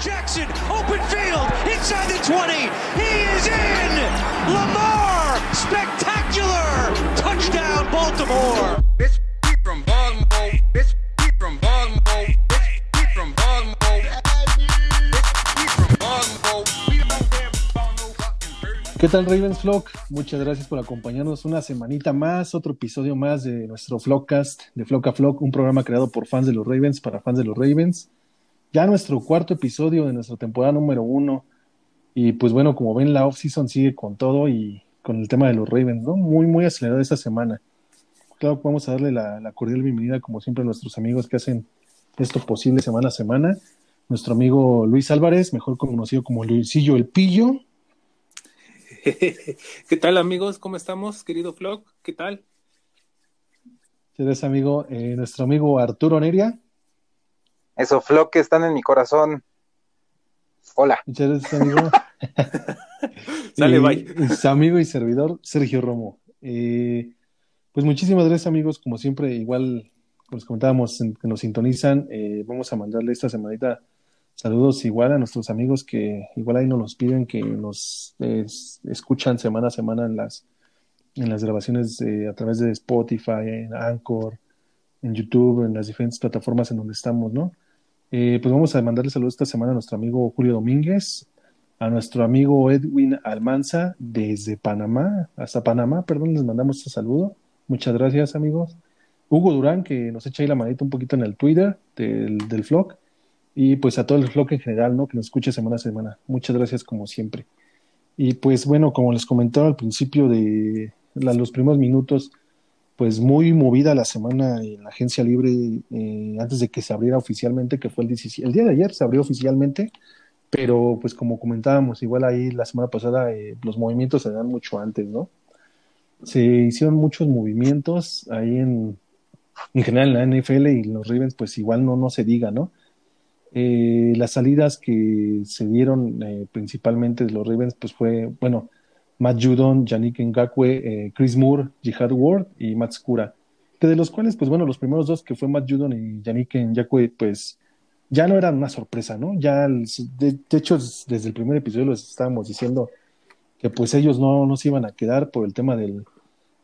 Jackson, open field, inside the 20. He is in. Lamar, spectacular. Touchdown, Baltimore. Bitch, from Baltimore. Bitch, from Baltimore. Bitch, from Baltimore. Bitch, from Baltimore. ¿Qué tal Ravens Flock? Muchas gracias por acompañarnos una semanita más, otro episodio más de nuestro Flockcast de Flock a Flock, un programa creado por fans de los Ravens para fans de los Ravens. Ya nuestro cuarto episodio de nuestra temporada número uno. Y pues bueno, como ven, la off-season sigue con todo y con el tema de los Ravens, ¿no? Muy, muy acelerada esta semana. Claro vamos a darle la, la cordial bienvenida, como siempre, a nuestros amigos que hacen esto posible semana a semana. Nuestro amigo Luis Álvarez, mejor conocido como Luisillo el Pillo. ¿Qué tal amigos? ¿Cómo estamos, querido Flock? ¿Qué tal? Eres amigo, eh, nuestro amigo Arturo Neria. Esos flow que están en mi corazón. Hola. Muchas gracias, amigo. Sale, y, bye. su amigo y servidor, Sergio Romo. Eh, pues muchísimas gracias, amigos. Como siempre, igual, como les comentábamos, en- que nos sintonizan, eh, vamos a mandarle esta semanita saludos igual a nuestros amigos que igual ahí nos los piden, que nos eh, es- escuchan semana a semana en las, en las grabaciones eh, a través de Spotify, en Anchor, en YouTube, en las diferentes plataformas en donde estamos, ¿no? Eh, pues vamos a mandarle saludos esta semana a nuestro amigo Julio Domínguez, a nuestro amigo Edwin Almanza desde Panamá, hasta Panamá, perdón, les mandamos este saludo. Muchas gracias, amigos. Hugo Durán, que nos echa ahí la manita un poquito en el Twitter del, del vlog. Y pues a todo el vlog en general, ¿no? Que nos escuche semana a semana. Muchas gracias, como siempre. Y pues bueno, como les comentaba al principio de los primeros minutos, pues muy movida la semana en la agencia libre eh, antes de que se abriera oficialmente, que fue el 17. El día de ayer se abrió oficialmente, pero pues como comentábamos, igual ahí la semana pasada eh, los movimientos se dan mucho antes, ¿no? Se hicieron muchos movimientos ahí en, en general en la NFL y los Ravens, pues igual no, no se diga, ¿no? Eh, las salidas que se dieron eh, principalmente de los Ravens, pues fue, bueno, Matt Judon, Yannick Ngakwe, eh, Chris Moore, Jihad Ward y Matt Skura. Que de los cuales, pues bueno, los primeros dos que fue Matt Judon y Yannick Ngakwe, pues ya no eran una sorpresa, ¿no? Ya, de, de hecho, desde el primer episodio les estábamos diciendo que pues ellos no, no se iban a quedar por el tema del,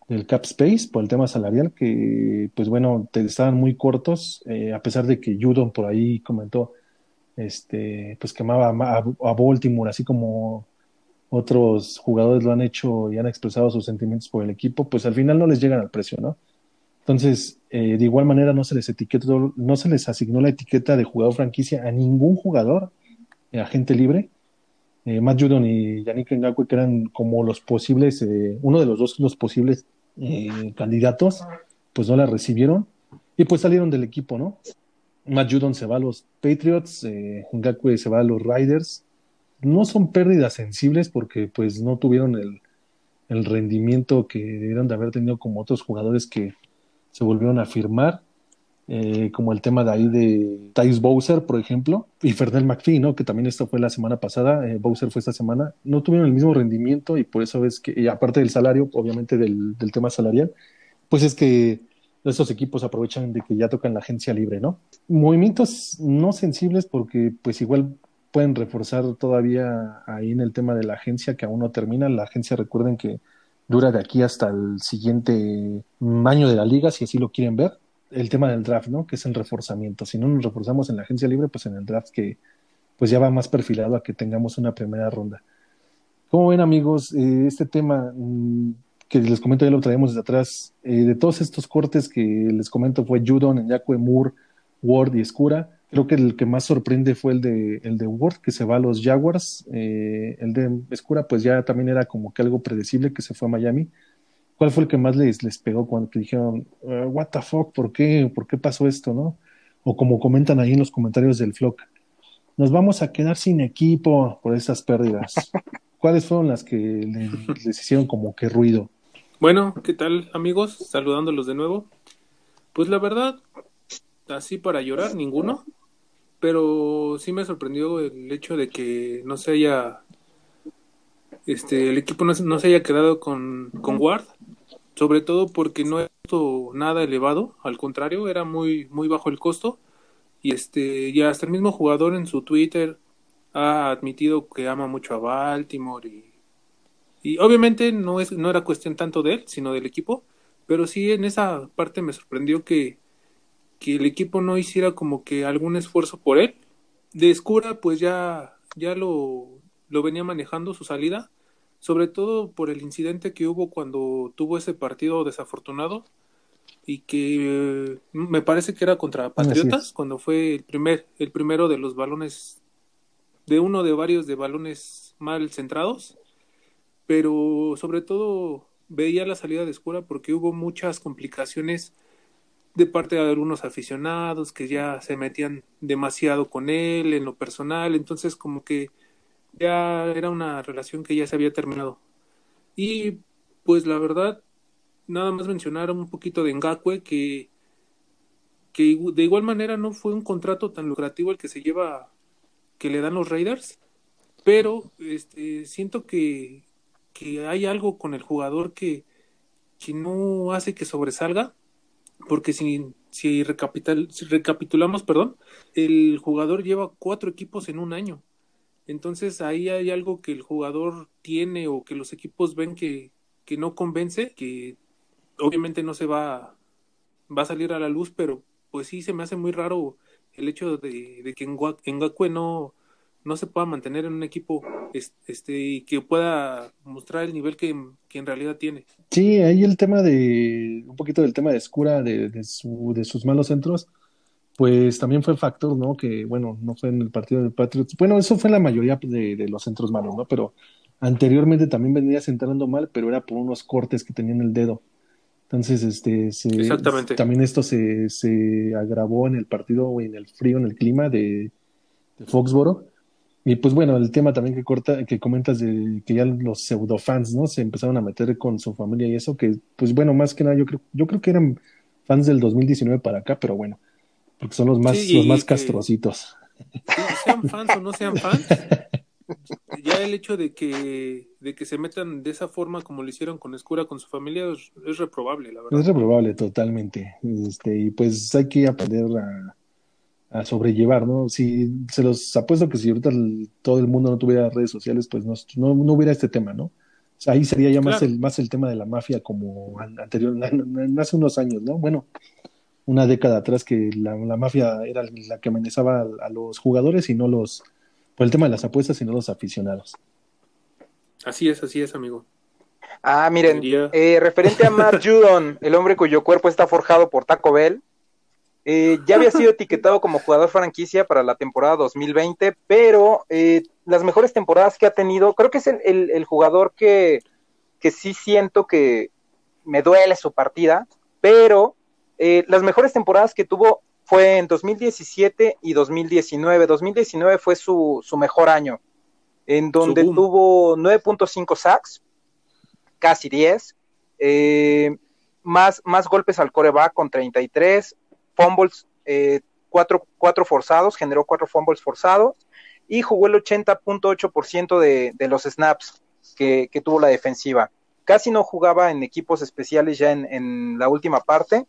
del cap space, por el tema salarial, que pues bueno, te estaban muy cortos, eh, a pesar de que Judon por ahí comentó, este, pues quemaba a, a Baltimore, así como otros jugadores lo han hecho y han expresado sus sentimientos por el equipo, pues al final no les llegan al precio, ¿no? Entonces, eh, de igual manera no se les etiquetó, no se les asignó la etiqueta de jugador franquicia a ningún jugador, eh, agente libre. Eh, Matt Judon y Yannick Ngakwe, que eran como los posibles, eh, uno de los dos los posibles eh, candidatos, pues no la recibieron y pues salieron del equipo, ¿no? Matt Judon se va a los Patriots, Ngakwe se va a los Riders. No son pérdidas sensibles porque pues no tuvieron el, el rendimiento que debieron de haber tenido como otros jugadores que se volvieron a firmar, eh, como el tema de ahí de Thais Bowser, por ejemplo, y Fernel McPhee, ¿no? Que también esto fue la semana pasada, eh, Bowser fue esta semana, no tuvieron el mismo rendimiento y por eso es que, aparte del salario, obviamente del, del tema salarial, pues es que estos equipos aprovechan de que ya tocan la agencia libre, ¿no? Movimientos no sensibles porque pues igual pueden reforzar todavía ahí en el tema de la agencia que aún no termina. La agencia recuerden que dura de aquí hasta el siguiente año de la liga, si así lo quieren ver. El tema del draft, ¿no? Que es el reforzamiento. Si no nos reforzamos en la agencia libre, pues en el draft que pues ya va más perfilado a que tengamos una primera ronda. ¿Cómo ven amigos? Eh, este tema mm, que les comento ya lo traemos desde atrás, eh, de todos estos cortes que les comento fue Judon, Nyakwe, Moore, Ward y Escura. Creo que el que más sorprende fue el de, el de Ward, que se va a los Jaguars. Eh, el de Escura, pues ya también era como que algo predecible que se fue a Miami. ¿Cuál fue el que más les, les pegó cuando que dijeron, "Uh, what the fuck, ¿por qué? ¿Por qué pasó esto, no? O como comentan ahí en los comentarios del Flock, nos vamos a quedar sin equipo por estas pérdidas. ¿Cuáles fueron las que le- les hicieron como que ruido? Bueno, ¿qué tal amigos? Saludándolos de nuevo. Pues la verdad, así para llorar, ninguno. Pero sí me sorprendió el hecho de que no se haya, este, el equipo no, no se haya quedado con, con Ward. Sobre todo porque no es nada elevado, al contrario, era muy, muy bajo el costo. Y este, y hasta el mismo jugador en su Twitter ha admitido que ama mucho a Baltimore y, y obviamente no es no era cuestión tanto de él, sino del equipo, pero sí en esa parte me sorprendió que que el equipo no hiciera como que algún esfuerzo por él. De Escura pues ya ya lo lo venía manejando su salida, sobre todo por el incidente que hubo cuando tuvo ese partido desafortunado y que eh, me parece que era contra Patriotas cuando fue el primer el primero de los balones de uno de varios de balones mal centrados, pero sobre todo veía la salida de Escura porque hubo muchas complicaciones de parte de algunos aficionados que ya se metían demasiado con él en lo personal, entonces como que ya era una relación que ya se había terminado. Y pues la verdad, nada más mencionar un poquito de Ngakwe que, que de igual manera no fue un contrato tan lucrativo el que se lleva, que le dan los Raiders, pero este, siento que, que hay algo con el jugador que, que no hace que sobresalga, porque si, si, recapital- recapitulamos, perdón, el jugador lleva cuatro equipos en un año. Entonces ahí hay algo que el jugador tiene o que los equipos ven que, que no convence, que obviamente no se va, va a salir a la luz, pero pues sí se me hace muy raro el hecho de, de que Ngakwe no, no se pueda mantener en un equipo es- este, y que pueda mostrar el nivel que, que en realidad tiene. Sí, ahí el tema de, un poquito del tema de Escura, de, de, su, de sus malos centros, pues también fue factor, ¿no? Que, bueno, no fue en el partido de Patriots. Bueno, eso fue en la mayoría de, de los centros malos, ¿no? Pero anteriormente también venía centrando mal, pero era por unos cortes que tenía en el dedo. Entonces, este, se- Exactamente. también esto se, se agravó en el partido, en el frío, en el clima de, de Foxboro. Y pues bueno, el tema también que corta, que comentas de que ya los pseudofans, ¿no? Se empezaron a meter con su familia y eso, que pues bueno, más que nada yo creo, yo creo que eran fans del 2019 para acá, pero bueno, porque son los más, Sí, los más que- castrocitos. Sí, sean fans o no sean fans, ya el hecho de que, de que se metan de esa forma como lo hicieron con Escura, con su familia, es, es reprobable, la verdad. Es reprobable totalmente. Este, y pues hay que aprender a, a sobrellevar, ¿no? Si se los apuesto que si ahorita el- todo el mundo no tuviera redes sociales, pues no, no, no hubiera este tema, ¿no? O sea, ahí sería ya más el, más el tema de la mafia como an- anterior, hace unos años, ¿no? Bueno, una década atrás que la, la mafia era la que amenazaba a, a los jugadores y no los, por el tema de las apuestas y no los aficionados. Así es, así es, amigo. Ah, miren, eh, referente a Matt Judon, el hombre cuyo cuerpo está forjado por Taco Bell, eh, ya había sido etiquetado como jugador franquicia para la temporada 2020, pero eh, las mejores temporadas que ha tenido, creo que es el, el- el jugador que, que sí siento que me duele su partida, pero eh, las mejores temporadas que tuvo fue en 2017 y 2019. 2019 fue su, su mejor año, en donde boom. tuvo 9.5 sacks, casi 10, eh, más, más golpes al coreback con 33, fumbles, eh, 4, forzados, generó 4 fumbles forzados y jugó el 80.8% de, los snaps que, tuvo la defensiva. Casi no jugaba en equipos especiales ya en, en la última parte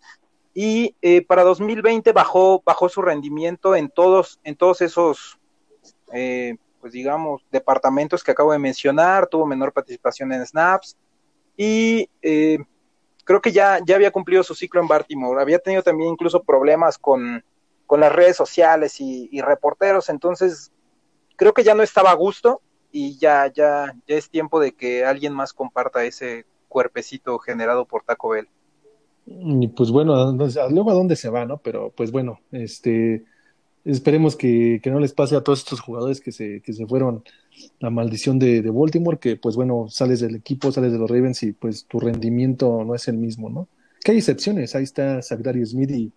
y eh, para 2020 bajó, bajó su rendimiento en todos, en todos esos, eh, pues digamos, departamentos que acabo de mencionar, tuvo menor participación en snaps y eh, creo que ya, ya había cumplido su ciclo en Baltimore. Había tenido también incluso problemas con, con las redes sociales y, y, reporteros, entonces creo que ya no estaba a gusto y ya, ya, ya es tiempo de que alguien más comparta ese cuerpecito generado por Taco Bell. Y pues bueno, luego a dónde se va, ¿no? Pero pues bueno, este esperemos que, que no les pase a todos estos jugadores que se, que se fueron la maldición de, de, Baltimore, que pues bueno, sales del equipo, sales de los Ravens y pues tu rendimiento no es el mismo, ¿no? Que hay excepciones, ahí está Zachary Smith y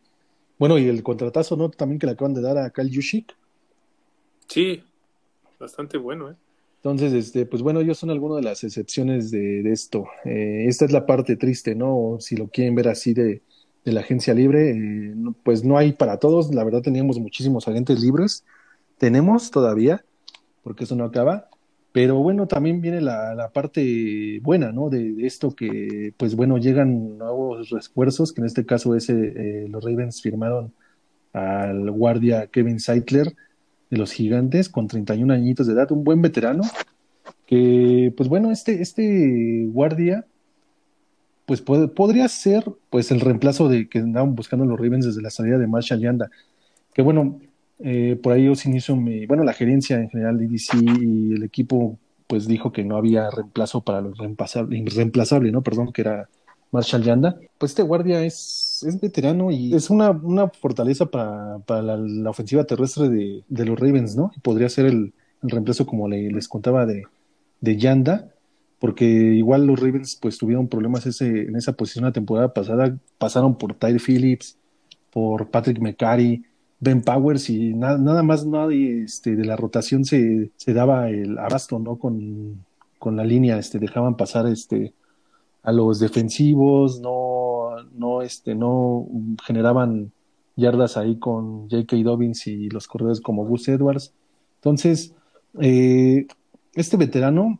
bueno, y el contratazo, ¿no? También que le acaban de dar a Kyle Yushik. Sí, bastante bueno, ¿eh? Entonces, este, pues bueno, ellos son algunas de las excepciones de, de esto. Eh, esta es la parte triste, ¿no? Si lo quieren ver así de, de la agencia libre, eh, pues no hay para todos. La verdad teníamos muchísimos agentes libres. Tenemos todavía, porque eso no acaba. Pero bueno, también viene la, la parte buena, ¿no? De, esto que, pues bueno, llegan nuevos refuerzos, que en este caso es, eh, los Ravens firmaron al guardia Kevin Seitler de los gigantes con 31 añitos de edad, un buen veterano que pues bueno, este, este guardia pues puede, podría ser pues el reemplazo de que andaban buscando los Ravens desde la salida de Marshall Yanda, que bueno, eh, por ahí sin inicio me, bueno, la gerencia en general de DC y el equipo pues dijo que no había reemplazo para lo reemplazable, ¿no? Perdón, que era Marshall Yanda. Pues este guardia es, es veterano y es una, una fortaleza para, para la, ofensiva terrestre de, de los Ravens, ¿no? Podría ser el, el reemplazo, como le- les contaba, de, de Yanda, porque igual los Ravens pues tuvieron problemas ese, en esa posición la temporada pasada, pasaron por Tyre Phillips, por Patrick McCarry, Ben Powers y na- nada más nadie este, de la rotación se, se daba el abasto, ¿no? Con, con la línea, este, dejaban pasar este, a los defensivos, no, no, este, no generaban yardas ahí con J.K. Dobbins y los corredores como Gus Edwards. Entonces, eh, este veterano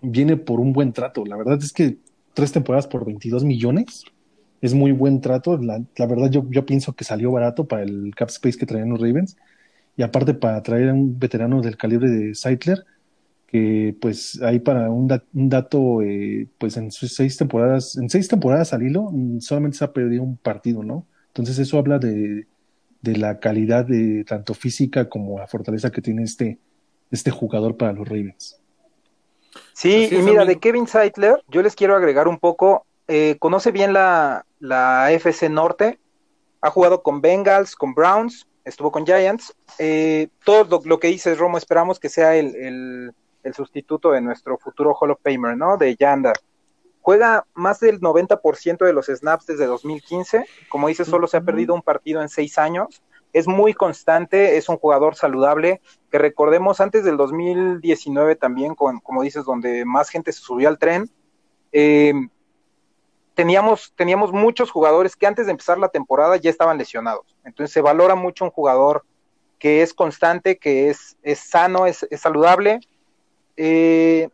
viene por un buen trato. La verdad es que tres temporadas por 22 millones es muy buen trato. La, la verdad, yo, yo pienso que salió barato para el cap space que traían los Ravens. Y aparte, para traer a un veterano del calibre de Seidler, que pues ahí para un, da- un dato, eh, pues en seis temporadas, en seis temporadas al hilo, mm, solamente se ha perdido un partido, ¿no? Entonces eso habla de, de la calidad de tanto física como la fortaleza que tiene este, este jugador para los Ravens. Sí, y mira, amigo. de Kevin Seidler, yo les quiero agregar un poco, eh, conoce bien la, la FC Norte, ha jugado con Bengals, con Browns, estuvo con Giants, eh, todo lo, lo que dices, Romo, esperamos que sea el, el, el sustituto de nuestro futuro Hall of Famer, ¿no? De Yanda. Juega más del 90% de los snaps desde 2015, como dices, solo se ha perdido un partido en seis años, es muy constante, es un jugador saludable, que recordemos antes del 2019 también, con, como dices, donde más gente se subió al tren, eh, teníamos, teníamos muchos jugadores que antes de empezar la temporada ya estaban lesionados. Entonces se valora mucho un jugador que es constante, que es, es sano, es, es saludable. Eh,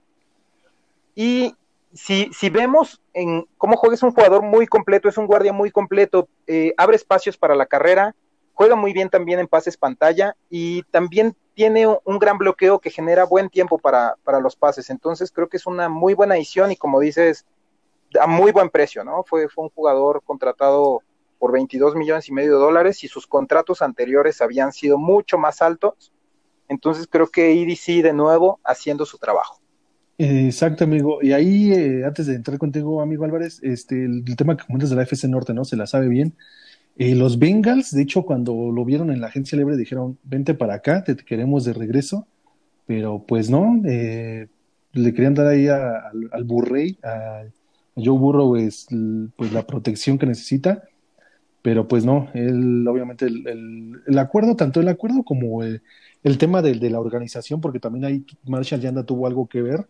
y si, si vemos en cómo juega, es un jugador muy completo, es un guardia muy completo, eh, abre espacios para la carrera, juega muy bien también en pases pantalla y también tiene un, gran bloqueo que genera buen tiempo para, para, los pases. Entonces creo que es una muy buena edición y como dices, a muy buen precio, ¿no? Fue, fue un jugador contratado por 22 millones y medio de dólares y sus contratos anteriores habían sido mucho más altos. Entonces creo que EDC de nuevo haciendo su trabajo. Exacto, amigo. Y ahí, eh, antes de entrar contigo, amigo Álvarez, este, el, el tema que comentas de la FC Norte, ¿no? Se la sabe bien. Eh, los Bengals, de hecho, cuando lo vieron en la agencia libre, dijeron, vente para acá, te queremos de regreso. Pero pues no, eh, le querían dar ahí a, al, al Burrey, a, Joe Burrow, es pues la protección que necesita. Pero pues no, él, obviamente, el, el, el acuerdo, tanto el acuerdo como el, el tema de, de, la organización, porque también ahí Marshall Yanda tuvo algo que ver,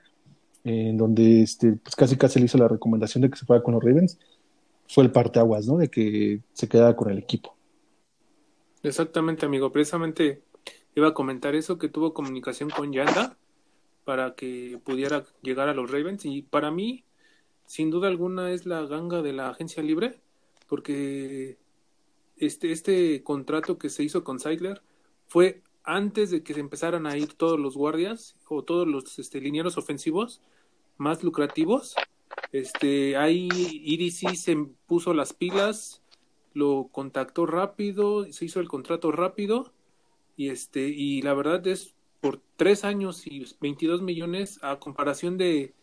eh, en donde este, pues casi casi le hizo la recomendación de que se fuera con los Ravens, fue el parteaguas, ¿no? De que se quedara con el equipo. Exactamente, amigo. Precisamente iba a comentar eso, que tuvo comunicación con Yanda para que pudiera llegar a los Ravens. Y para mí, sin duda alguna, es la ganga de la agencia libre, porque este, este contrato que se hizo con Seidler fue antes de que se empezaran a ir todos los guardias o todos los este, linieros ofensivos más lucrativos. Este, ahí EDC se puso las pilas, lo contactó rápido, se hizo el contrato rápido y este, y la verdad es por tres años y 22 millones a comparación de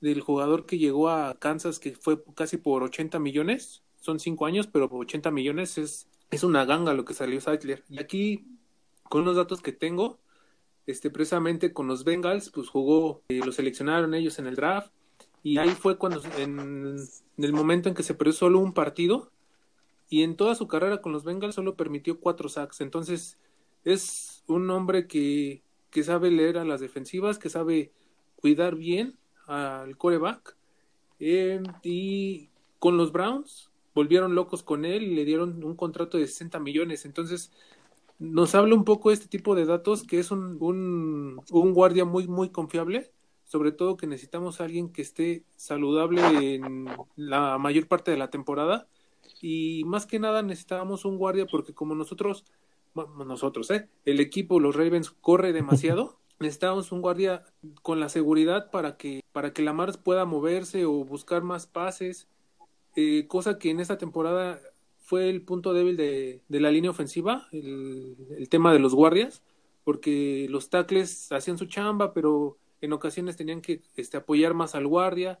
del jugador que llegó a Kansas que fue casi por 80 millones, son cinco años, pero por 80 millones es, es una ganga lo que salió Saitler. Y aquí con los datos que tengo, este, precisamente con los Bengals, pues jugó, eh, lo seleccionaron ellos en el draft, y ahí fue cuando, en, en, el momento en que se perdió solo un partido, y en toda su carrera con los Bengals solo permitió cuatro sacks. Entonces, es un hombre que, que sabe leer a las defensivas, que sabe cuidar bien al coreback, eh, y con los Browns volvieron locos con él y le dieron un contrato de 60 millones. Entonces, nos habla un poco este tipo de datos que es un, un, un, guardia muy muy confiable sobre todo que necesitamos a alguien que esté saludable en la mayor parte de la temporada y más que nada necesitábamos un guardia porque como nosotros bueno, nosotros, ¿eh? El equipo, los Ravens, corre demasiado. Necesitamos un guardia con la seguridad para que, para que Lamar pueda moverse o buscar más pases, eh, cosa que en esta temporada fue el punto débil de, de la línea ofensiva, el, el tema de los guardias, porque los tackles hacían su chamba, pero en ocasiones tenían que este, apoyar más al guardia.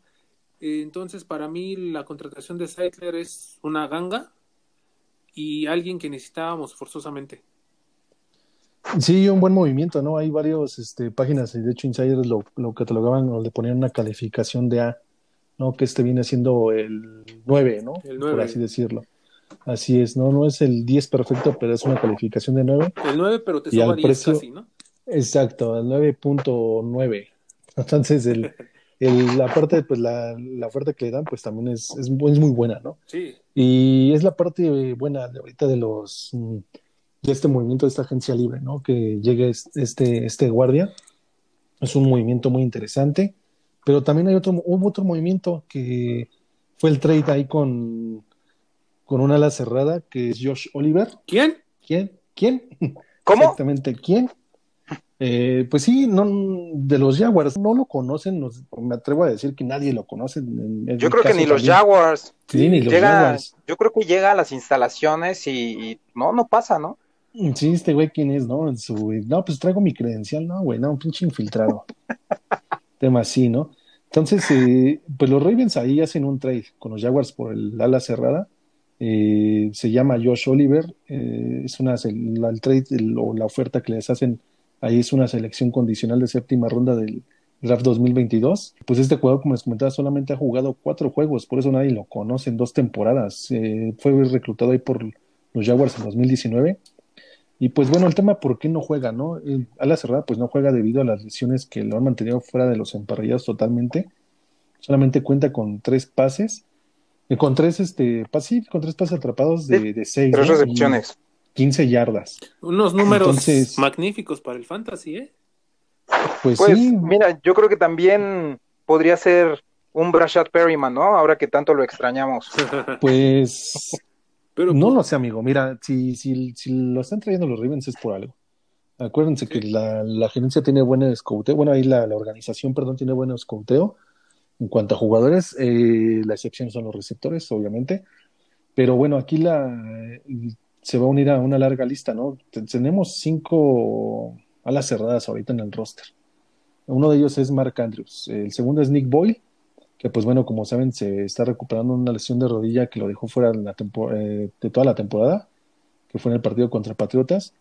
Eh, entonces, para mí, la contratación de Seidler es una ganga y alguien que necesitábamos forzosamente. Sí, un buen movimiento, ¿no? Hay varios este, páginas, y de hecho Insiders lo, lo catalogaban o le ponían una calificación de A, ¿no? Que este viene siendo el 9, ¿no? El Por 9. así decirlo. Así es, ¿no? No es el 10 perfecto, pero es una calificación de 9. El 9, pero te Y suba al 10 precio- casi, ¿no? Exacto, el 9.9. Entonces, el, el, la parte, pues la, la oferta que le dan, pues también es, es, muy buena, ¿no? Sí, Y es la parte buena de ahorita de los mm, de este movimiento de esta agencia libre, ¿no? Que llegue es- este, este guardia. Es un movimiento muy interesante. Pero también hay otro, hubo otro movimiento que fue el trade ahí con, con una ala cerrada, que es Josh Oliver. ¿Quién? ¿Quién? ¿Quién? ¿Cómo? Exactamente, ¿quién? Eh, pues sí, no, de los Jaguars no lo conocen, no- me atrevo a decir que nadie lo conoce. En- en Yo creo que ni los. Jaguars. Sí, ni los llega, Jaguars. yo creo que llega a las instalaciones y, y no, no pasa, ¿no? Sí, este güey, ¿quién es, no? Su, no, pues traigo mi credencial, no, güey, no, un pinche infiltrado. Tema así, ¿no? Entonces, eh, pues los Ravens ahí hacen un trade con los Jaguars por el ala cerrada. Eh, se llama Josh Oliver. eh, es una, la- el trade el- o la oferta que les hacen ahí es una selección condicional de séptima ronda del draft 2022. Pues este jugador, como les comentaba, solamente ha jugado cuatro juegos, por eso nadie lo conoce en dos temporadas. Eh, fue reclutado ahí por los Jaguars en 2019. Y pues bueno, el tema por qué no juega, ¿no? El ala cerrada pues no juega debido a las lesiones que lo han mantenido fuera de los emparrillados totalmente. Solamente cuenta con tres pases, eh, con tres este pases, sí, con tres pases atrapados de, de seis, Tres ¿no? recepciones. Y 15 yardas. Unos números Entonces- magníficos para el fantasy, ¿eh? Pues, Pues sí, mira, yo creo que también podría ser un Brashad Perryman, ¿no? Ahora que tanto lo extrañamos. pues Pero no pues, lo sé, amigo. Mira, si, si, si lo están trayendo los Ravens es por algo. Acuérdense que la, la gerencia tiene buen escouteo, bueno, ahí la, la organización, perdón, tiene buen escouteo en cuanto a jugadores. eh, la excepción son los receptores, obviamente. Pero bueno, aquí la se va a unir a una larga lista, ¿no? Te- Tenemos cinco alas cerradas ahorita en el roster. Uno de ellos es Mark Andrews. El segundo es Nick Boyle, que pues bueno, como saben, se está recuperando una lesión de rodilla que lo dejó fuera eh, de toda la temporada, que fue en el partido contra Patriotas.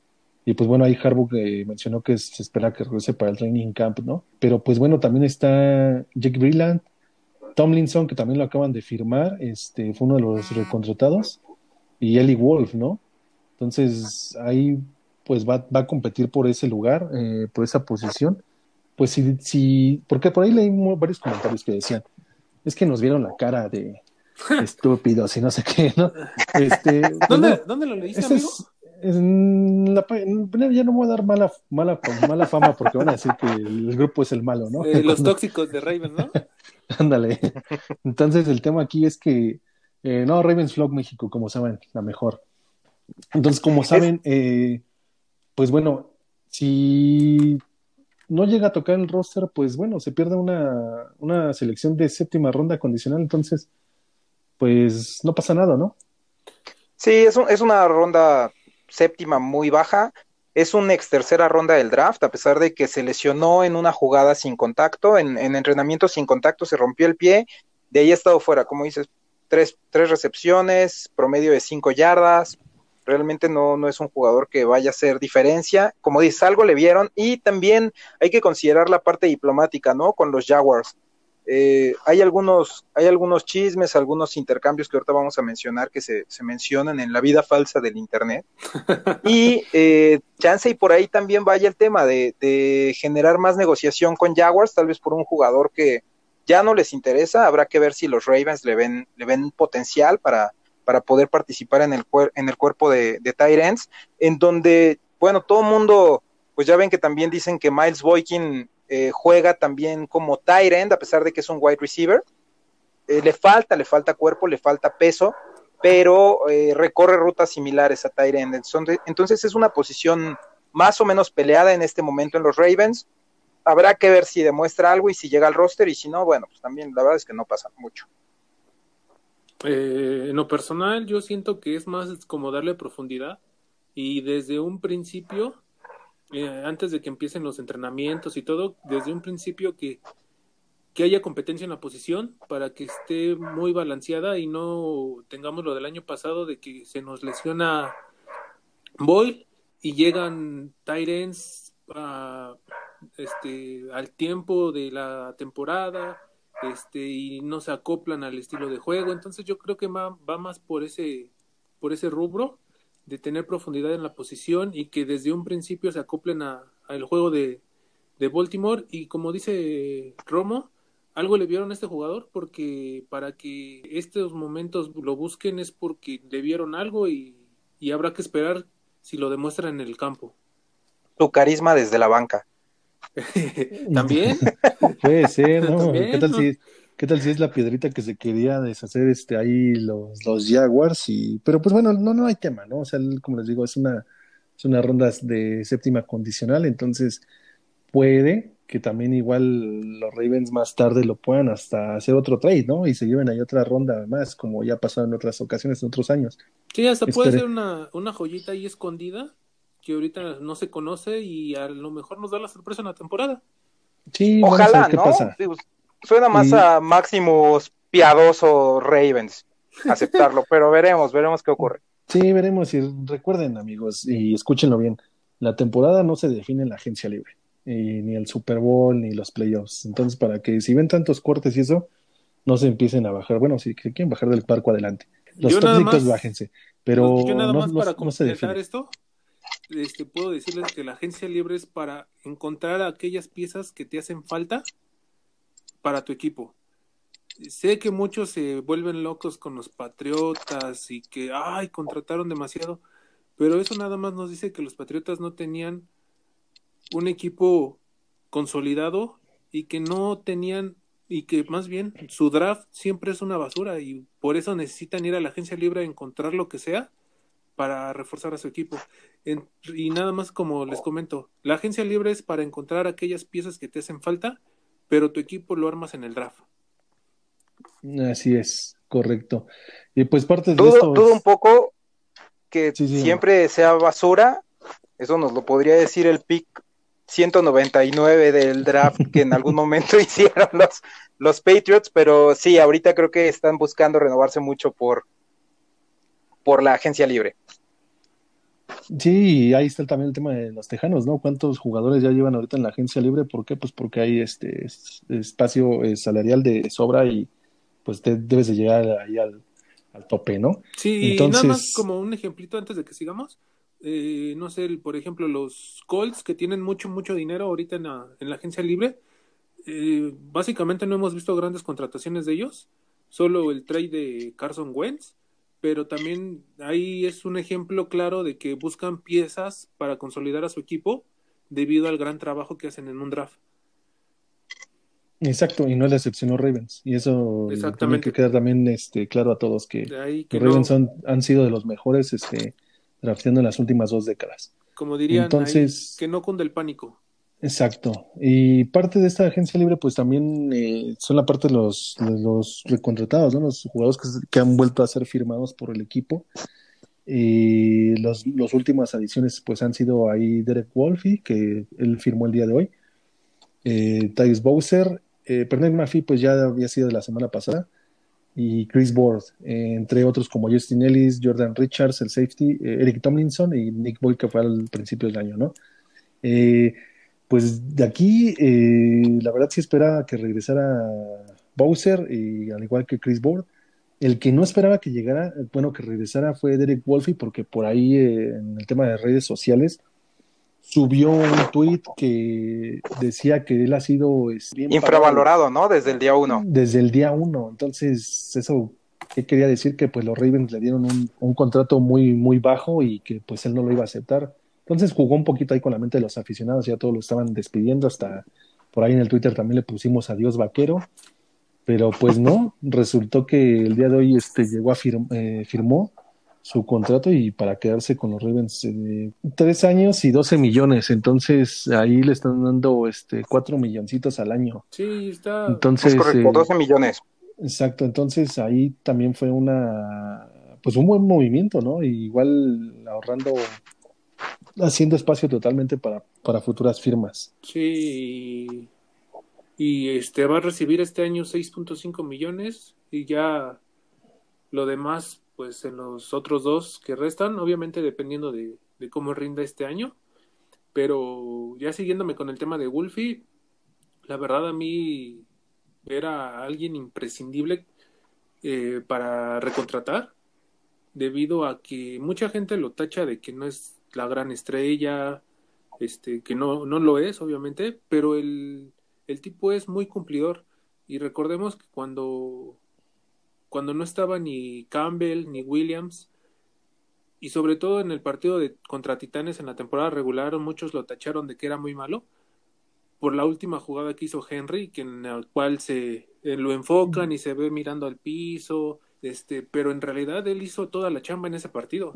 Y pues bueno, ahí Harbaugh eh, mencionó que se espera que regrese para el training camp, ¿no? Pero pues bueno, también está Jake Brilland, Tomlinson, que también lo acaban de firmar, este, fue uno de los recontratados, y Eli Wolf, ¿no? Entonces ahí pues va, va a competir por ese lugar, eh, por esa posición. Pues si, si, porque por ahí leí varios comentarios que decían, es que nos vieron la cara de estúpidos y no sé qué, ¿no? Este, pues, ¿dónde, bueno, ¿dónde lo leíste, amigo? es, en la, ya no voy a dar mala, mala, mala fama porque van a decir que el grupo es el malo, ¿no? Eh, los tóxicos de Raven, ¿no? Ándale. Entonces el tema aquí es que eh, no, Ravens Flock México, como saben, la mejor. Entonces, como saben, eh, pues bueno, si no llega a tocar el roster, pues bueno, se pierde una, una selección de séptima ronda condicional, entonces, pues no pasa nada, ¿no? Sí, es, un- es una ronda séptima muy baja. Es una ex tercera ronda del draft, a pesar de que se lesionó en una jugada sin contacto, en, en entrenamiento sin contacto se rompió el pie, de ahí ha estado fuera, como dices, tres, tres recepciones, promedio de cinco yardas. Realmente no, no es un jugador que vaya a hacer diferencia. Como dices, algo le vieron y también hay que considerar la parte diplomática, ¿no? Con los Jaguars. Eh, hay algunos, hay algunos chismes, algunos intercambios que ahorita vamos a mencionar que se, se mencionan en la vida falsa del internet. Y eh, chance y por ahí también vaya el tema de, de generar más negociación con Jaguars, tal vez por un jugador que ya no les interesa. Habrá que ver si los Ravens le ven, le ven potencial para, para poder participar en el, en el cuerpo de, de tight ends, en donde, bueno, todo mundo, pues ya ven que también dicen que Miles Boykin eh, juega también como tight end, a pesar de que es un wide receiver. Eh, le falta, le falta cuerpo, le falta peso. pero eh, recorre rutas similares a Tyrend. Entonces es una posición más o menos peleada en este momento en los Ravens. Habrá que ver si demuestra algo y si llega al roster y si no, bueno, pues también la verdad es que no pasa mucho. Eh, en lo personal, yo siento que es más como darle profundidad y desde un principio, eh, antes de que empiecen los entrenamientos y todo, desde un principio que, que haya competencia en la posición para que esté muy balanceada y no tengamos lo del año pasado de que se nos lesiona Boyle y llegan Tyrens a, este, al tiempo de la temporada este y no se acoplan al estilo de juego entonces yo creo que va, va más por ese por ese rubro de tener profundidad en la posición y que desde un principio se acoplen al juego de, de Baltimore y como dice Romo algo le vieron a este jugador porque para que estos momentos lo busquen es porque le vieron algo y, y habrá que esperar si lo demuestra en el campo. Tu carisma desde la banca. También. Puede ser, ¿no? También, ¿Qué tal si qué tal si es la piedrita que se quería deshacer este ahí los, los Jaguars y pero pues bueno, no no hay tema, ¿no? O sea, como les digo, es una es una ronda de séptima condicional, entonces puede que también igual los Ravens más tarde lo puedan hasta hacer otro trade, ¿no? Y se lleven ahí otra ronda más, como ya ha pasado en otras ocasiones, en otros años. Sí, hasta puede Espere. ser una, una joyita ahí escondida que ahorita no se conoce y a lo mejor nos da la sorpresa en la temporada. Sí, Ojalá, qué ¿no? pasa. Digo, suena más Y- a Maximus piadoso Ravens aceptarlo, pero veremos, veremos qué ocurre. Sí, veremos. Y recuerden, amigos, y escúchenlo bien, la temporada no se define en la agencia libre, y ni el Super Bowl, ni los playoffs. Entonces, para que si ven tantos cortes y eso, no se empiecen a bajar. Bueno, si quieren bajar del barco adelante. Los tóxicos, más- bájense. Pero Yo nada no, más no- para no se completar define. esto, este, puedo decirles que la agencia libre es para encontrar aquellas piezas que te hacen falta para tu equipo. Sé que muchos se vuelven locos con los Patriotas y que, ay, contrataron demasiado, pero eso nada más nos dice que los Patriotas no tenían un equipo consolidado y que no tenían y que más bien su draft siempre es una basura y por eso necesitan ir a la agencia libre a encontrar lo que sea para reforzar a su equipo. En- y nada más como les comento, la agencia libre es para encontrar aquellas piezas que te hacen falta, pero tu equipo lo armas en el draft. Así es, correcto. Y pues parte de Dudo, esto dudo es- un poco que Sí, sí, siempre sea basura. Eso nos lo podría decir el pick 199 del draft que en algún momento hicieron los, los Patriots, pero sí, ahorita creo que están buscando renovarse mucho por, por la agencia libre. Sí, y ahí está también el tema de los tejanos, ¿no? ¿Cuántos jugadores ya llevan ahorita en la agencia libre? ¿Por qué? Pues porque hay este es- espacio eh, salarial de sobra y pues te debes de llegar ahí al, al tope, ¿no? Sí, y nada más Entonces- como un ejemplito antes de que sigamos, eh, no sé, por ejemplo, los Colts que tienen mucho, mucho dinero ahorita en la, en la agencia libre, eh, básicamente no hemos visto grandes contrataciones de ellos, solo el trade de Carson Wentz, pero también ahí es un ejemplo claro de que buscan piezas para consolidar a su equipo debido al gran trabajo que hacen en un draft. Exacto, y no es la excepción los Ravens. Y eso tiene que quedar también este, claro a todos que los Ravens han sido de los mejores este, drafteando en las últimas dos décadas. como dirían, ahí, Entonces, que no cunde el pánico. Exacto. Y parte de esta agencia libre, pues también eh, son la parte de los, los recontratados, ¿no? Los jugadores que, que han vuelto a ser firmados por el equipo. Y los, los últimas adiciones, pues han sido ahí Derek Wolfe, que él firmó el día de hoy. Eh, Tyus Bowser, eh, Pernell Murphy, pues ya había sido de la semana pasada. Y Chris Ward, eh, entre otros como Justin Ellis, Jordan Richards, el safety, eh, Eric Tomlinson y Nick Boyd, que fue al principio del año, ¿no? Eh, pues de aquí, eh, la verdad sí esperaba que regresara Bowser, y al igual que Chris Ward. El que no esperaba que llegara, bueno, que regresara fue Derek Wolfe, porque por ahí eh, en el tema de redes sociales subió un tweet que decía que él ha sido pagado Infravalorado, ¿no? Desde el día uno. desde el día uno. Entonces, eso, ¿qué quería decir? Que pues los Ravens le dieron un, un contrato muy, muy bajo y que pues él no lo iba a aceptar. Entonces jugó un poquito ahí con la mente de los aficionados, ya todos lo estaban despidiendo, hasta por ahí en el Twitter también le pusimos adiós vaquero. Pero pues no, resultó que el día de hoy este, llegó a firm, eh, firmó su contrato y para quedarse con los Ravens eh, tres años y 12 millones. Entonces ahí le están dando este cuatro milloncitos al año. Sí, está. Entonces, Es correcto, eh, 12 millones. exacto. Entonces ahí también fue una, pues un buen movimiento, ¿no? Y igual ahorrando, haciendo espacio totalmente para, para futuras firmas. Sí. Y este va a recibir este año 6.5 millones y ya lo demás, pues en los otros dos que restan, obviamente dependiendo de, de cómo rinda este año. Pero ya siguiéndome con el tema de Wolfie, la verdad a mí era alguien imprescindible eh, para recontratar, debido a que mucha gente lo tacha de que no es la gran estrella, este, que no, no lo es, obviamente, pero el, el tipo es muy cumplidor. Y recordemos que cuando, cuando no estaba ni Campbell ni Williams, y sobre todo en el partido de contra Titanes en la temporada regular, muchos lo tacharon de que era muy malo por la última jugada que hizo Henry, que en la cual se eh, lo enfocan y se ve mirando al piso, este, pero en realidad él hizo toda la chamba en ese partido.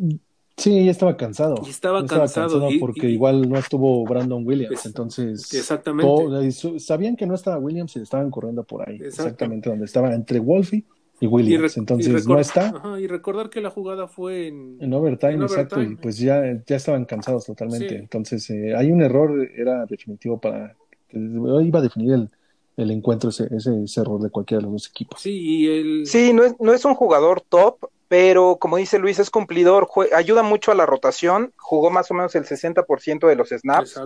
Sí, ya estaba cansado. Y estaba cansado, y- porque y- igual no estuvo Brandon Williams. Es- entonces, Exactamente. todo- su- sabían que no estaba Williams y le estaban corriendo por ahí. Exacto. Exactamente, donde estaba entre Wolfie y Y Williams. entonces, y no está ajá, y recordar que la jugada fue en, en overtime, en exacto. overtime. Y pues ya, ya estaban cansados totalmente. Sí. Entonces, eh, hay un error, era definitivo para. que iba a definir el, el encuentro, ese, ese, ese error de cualquiera de los dos equipos. Sí, y el... Sí, no es, no es un jugador top, pero como dice Luis, es cumplidor, ayuda mucho a la rotación, jugó más o menos el 60% de los snaps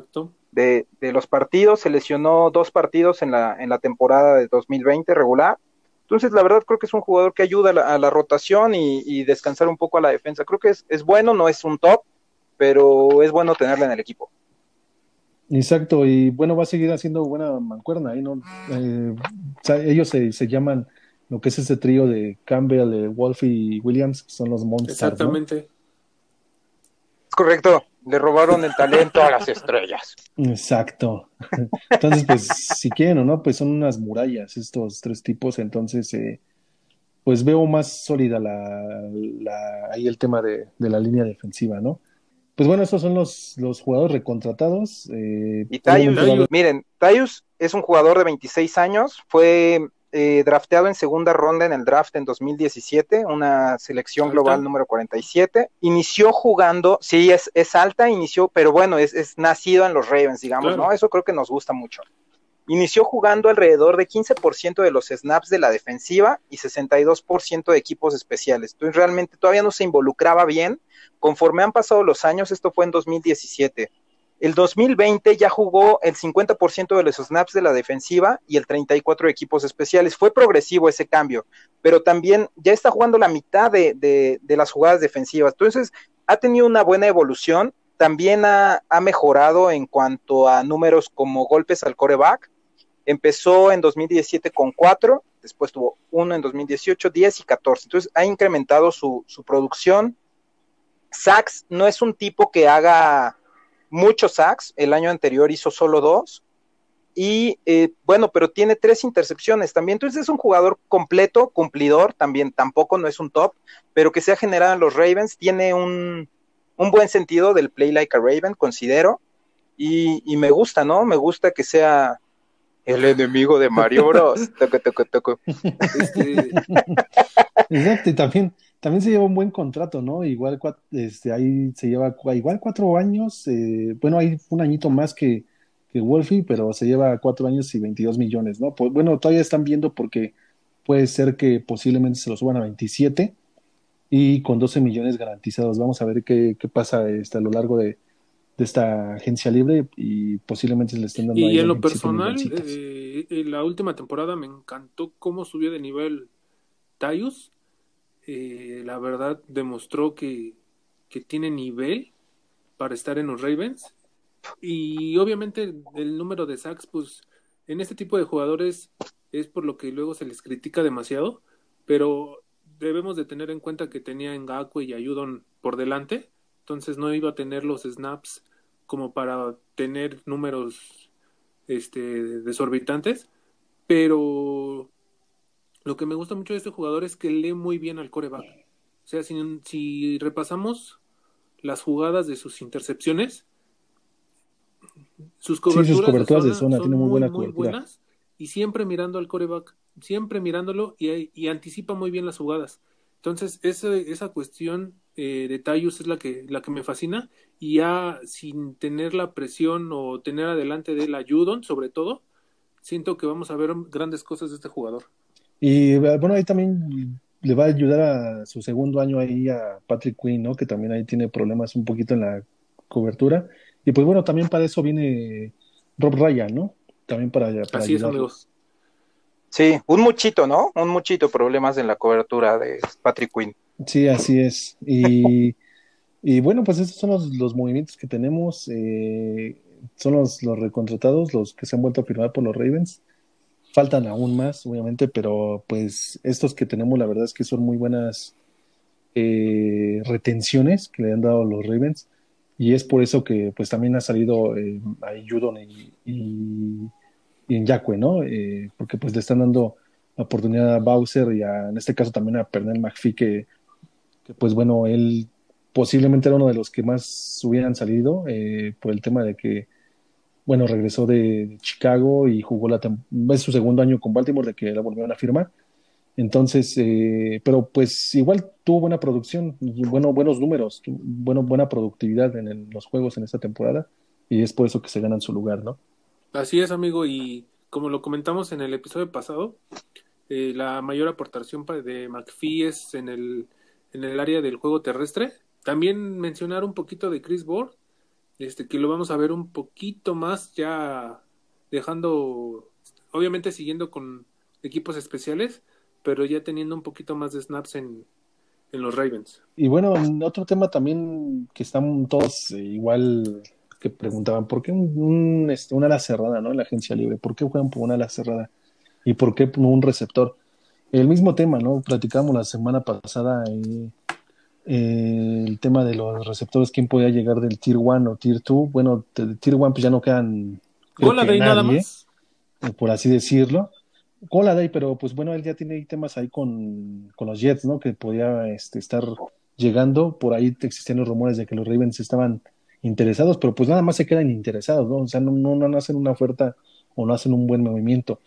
de, de los partidos, se lesionó dos partidos en la, en la temporada de 2020 regular. Entonces, la verdad creo que es un jugador que ayuda a la, a la rotación y, y descansar un poco a la defensa. Creo que es, es bueno, no es un top, pero es bueno tenerla en el equipo. Exacto, y bueno, va a seguir haciendo buena mancuerna ahí, ¿no? Eh, ellos se, se llaman lo que es ese trío de Campbell, de Wolfie y Williams, que son los Monsters, ¿no? Exactamente. Es correcto, le robaron el talento a las estrellas. Exacto. Entonces, pues, si quieren o no, pues son unas murallas estos tres tipos, entonces, eh, pues veo más sólida la, la- ahí el tema de, de la línea defensiva, ¿no? Pues bueno, estos son los, los jugadores recontratados. eh, Y haber- miren, Tyus es un jugador de 26 años, fue eh, drafteado en segunda ronda en el draft en 2017, una selección ¿Alta? global número 47. Inició jugando, sí, es, es alta, inició, pero bueno, es, es nacido en los Ravens, digamos, Claro. ¿no? Eso creo que nos gusta mucho. Inició jugando alrededor de 15% de los snaps de la defensiva y 62% de equipos especiales. Entonces realmente todavía no se involucraba bien. Conforme han pasado los años, esto fue en 2017. El 2020 ya jugó el 50% de los snaps de la defensiva y el 34% de equipos especiales. Fue progresivo ese cambio, pero también ya está jugando la mitad de, las jugadas defensivas. Entonces, ha tenido una buena evolución. También ha, mejorado en cuanto a números como golpes al coreback. Empezó en 2017 con 4, después tuvo 1 en 2018, 10 y 14. Entonces, ha incrementado su, su producción. Sacks no es un tipo que haga muchos sacks, el año anterior hizo solo dos, y eh, bueno, pero tiene tres intercepciones también, entonces es un jugador completo, cumplidor, también tampoco no es un top, pero que se ha generado en los Ravens, tiene un, un buen sentido del play like a Raven, considero, y, y me gusta, ¿no? Me gusta que sea el enemigo de Mario Bros. Toco, toco, toco. Este, Exacto, y también, también se lleva un buen contrato, ¿no? Igual este, ahí se lleva igual cuatro años, eh, bueno, hay un añito más que, que Wolfie, pero se lleva cuatro años y 22 millones, ¿no? Pues bueno, todavía están viendo porque puede ser que posiblemente se lo suban a 27 y con 12 millones garantizados. Vamos a ver qué, qué pasa este, a lo largo de, de esta agencia libre y posiblemente se le estén dando ahí y en lo 27 personal, eh, en la última temporada me encantó cómo subió de nivel Tyus. Eh, la verdad demostró que, que tiene nivel para estar en los Ravens. Y obviamente el número de sacks, pues en este tipo de jugadores es por lo que luego se les critica demasiado, pero debemos de tener en cuenta que tenía Ngakwe y Ayudon por delante, entonces no iba a tener los snaps como para tener números este desorbitantes, pero lo que me gusta mucho de este jugador es que lee muy bien al coreback. O sea, si, si repasamos las jugadas de sus intercepciones, sus coberturas, Sí, sus coberturas de de zona, son tiene muy buena muy cobertura. buenas y siempre mirando al coreback, siempre mirándolo y, y anticipa muy bien las jugadas. Entonces, esa cuestión eh, de Tyus es la que, la que me fascina y ya sin tener la presión o tener adelante del ayudón, sobre todo, siento que vamos a ver grandes cosas de este jugador. Y bueno, ahí también le va a ayudar a su segundo año ahí a Patrick Quinn, ¿no? Que también ahí tiene problemas un poquito en la cobertura. Y pues bueno, también para eso viene Rob Ryan, ¿no? También para, para Así es, ayudarlo. amigos. Sí, un muchito, ¿no? Un muchito problemas en la cobertura de Patrick Quinn. Sí, así es. Y, y bueno, pues estos son los, los movimientos que tenemos. eh, son los, los recontratados, los que se han vuelto a firmar por los Ravens. Faltan aún más, obviamente, pero pues estos que tenemos, la verdad es que son muy buenas eh, retenciones que le han dado los Ravens. Y es por eso que pues también ha salido eh, ahí Judon y, en Yacue, ¿no? Eh, porque pues le están dando la oportunidad a Bowser y a, en este caso también a Pernell McPhee que que pues bueno, él posiblemente era uno de los que más hubieran salido eh, por el tema de que, bueno, regresó de, Chicago y jugó la es su segundo año con Baltimore de que la volvieron a firmar. Entonces, eh, pero pues igual tuvo buena producción, bueno, buenos números, bueno, buena productividad en los juegos en esta temporada y es por eso que se ganan su lugar, ¿no? Así es, amigo, y como lo comentamos en el episodio pasado, eh, la mayor aportación de McPhee es en el, en el área del juego terrestre. También mencionar un poquito de Chris Board, este, que lo vamos a ver un poquito más ya dejando, obviamente siguiendo con equipos especiales, pero ya teniendo un poquito más de snaps en, en los Ravens. Y bueno, en otro tema también que están todos eh, igual que preguntaban, ¿por qué un, este, una ala cerrada, ¿no? En la agencia libre, ¿por qué juegan por una ala cerrada? ¿Y por qué un receptor? El mismo tema, ¿no? Platicamos la semana pasada eh, eh, el tema de los receptores, quién podía llegar del Tier 1 o Tier 2. Bueno, de Tier 1 pues ya no quedan que nada más. eh, por así decirlo. Day, pero pues bueno, él ya tiene ahí temas ahí con, con los Jets, ¿no? Que podía este, estar llegando. Por ahí existían los rumores de que los Ravens estaban interesados, pero pues nada más se quedan interesados, ¿no? O sea, no, no, no hacen una oferta o no hacen un buen movimiento.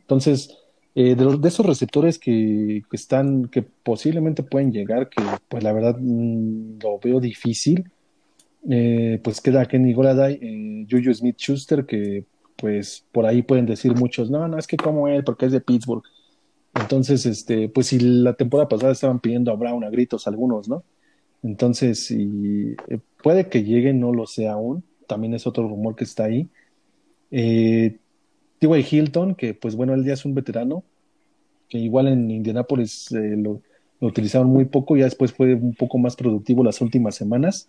Entonces, eh, de, los, de esos receptores que, que están, que posiblemente pueden llegar, que pues la verdad mm, lo veo difícil, eh, pues queda Kenny Goladay, eh, Juju Smith Schuster, que pues por ahí pueden decir muchos, no, no, es que como él, porque es de Pittsburgh. Entonces, este, pues si la temporada pasada estaban pidiendo a Brown a gritos algunos, ¿no? Entonces, si, eh, puede que llegue, no lo sé aún, también es otro rumor que está ahí. Eh. Hilton, que pues bueno, él ya es un veterano, que igual en Indianapolis eh, lo, lo utilizaron muy poco, ya después fue un poco más productivo las últimas semanas.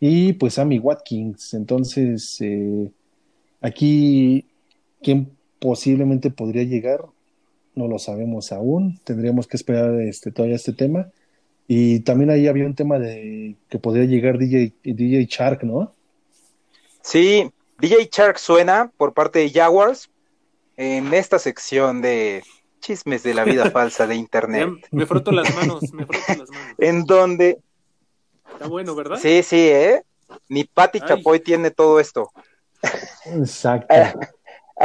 Y pues Sammy Watkins, entonces eh, aquí, ¿quién posiblemente podría llegar? No lo sabemos aún, tendríamos que esperar este, todavía este tema. Y también ahí había un tema de que podría llegar DJ, DJ Shark, ¿no? Sí, DJ Shark suena por parte de Jaguars en esta sección de chismes de la vida falsa de Ya internet, me froto las manos, me froto las manos. en donde, Está bueno, ¿verdad? sí, sí, ¿eh? Ni Patty Ay. Chapoy tiene todo esto. Exacto. A,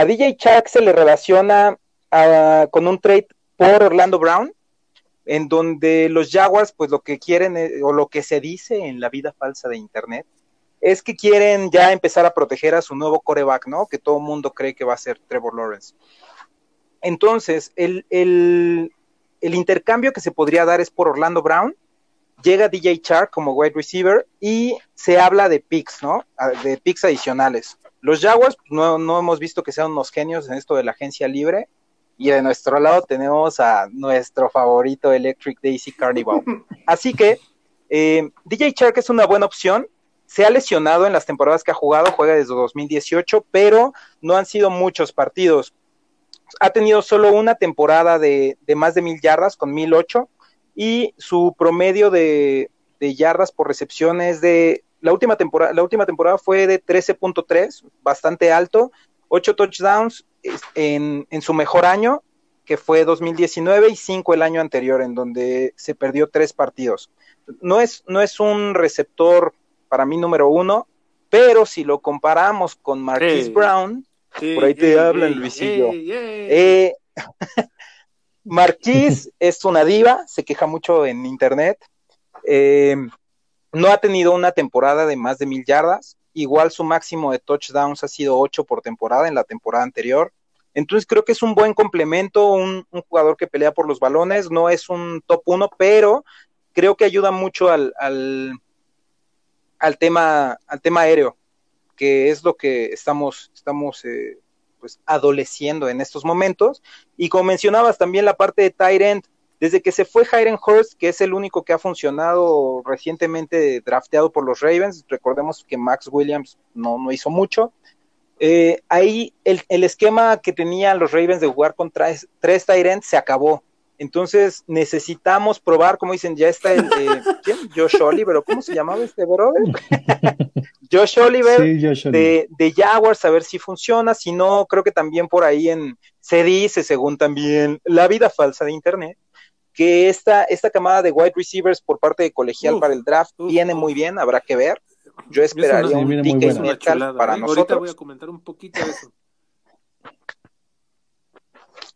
a DJ Shark se le relaciona a- con un trade por Orlando Brown, en donde los Jaguars, pues lo que quieren, eh, o lo que se dice en la vida falsa de Internet, es que quieren ya empezar a proteger a su nuevo coreback, ¿no? Que todo el mundo cree que va a ser Trevor Lawrence. Entonces, el, el, el intercambio que se podría dar es por Orlando Brown, llega DJ Chark como wide receiver y se habla de picks, ¿no? A- De picks adicionales. Los Jaguars no, no hemos visto que sean unos genios en esto de la agencia libre. Y de nuestro lado tenemos a nuestro favorito Electric Daisy Carnival. Así que eh, DJ Chark es una buena opción. Se ha lesionado en las temporadas que ha jugado, juega desde 2018, pero no han sido muchos partidos. Ha tenido solo una temporada de, de más de mil yardas con 1008 y su promedio de, de yardas por recepción es de la última temporada, la última temporada fue de 13.3, bastante alto, 8 touchdowns en, en su mejor año que fue 2019 y 5 el año anterior, en donde se perdió tres partidos. No es, no es un receptor para mí número uno, pero si lo comparamos con Marquise. Brown, Por ahí te hablan, Luisillo. Eh, es una diva, se queja mucho en internet. Eh, no ha tenido una temporada de más de mil yardas. Igual su máximo de touchdowns ha sido ocho por temporada en la temporada anterior. Entonces creo que es un buen complemento, un, un jugador que pelea por los balones. No es un top uno, pero creo que ayuda mucho al, al, al tema, al tema aéreo, que es lo que estamos, estamos eh, pues adoleciendo en estos momentos. Y como mencionabas también la parte de end, desde que se fue Hiram Hurst, que es el único que ha funcionado recientemente drafteado por los Ravens, recordemos que Max Williams no, no hizo mucho. Eh, ahí el, el, esquema que tenían los Ravens de jugar con tres, tres ends se acabó. Entonces necesitamos probar, como dicen, ya está el eh, ¿quién? Josh Oliver, ¿cómo se llamaba este brother? Josh Oliver, Sí, Josh Oliver. de, de Jaguars, a ver si funciona. Si no, creo que también por ahí en se dice, según también la vida falsa de Internet, que esta, esta camada de wide receivers por parte de colegial Uf, para el draft uf, viene uf. muy bien, habrá que ver. Yo esperaría sí, un DK para ¿eh? Ahorita nosotros. voy a comentar un poquito de eso.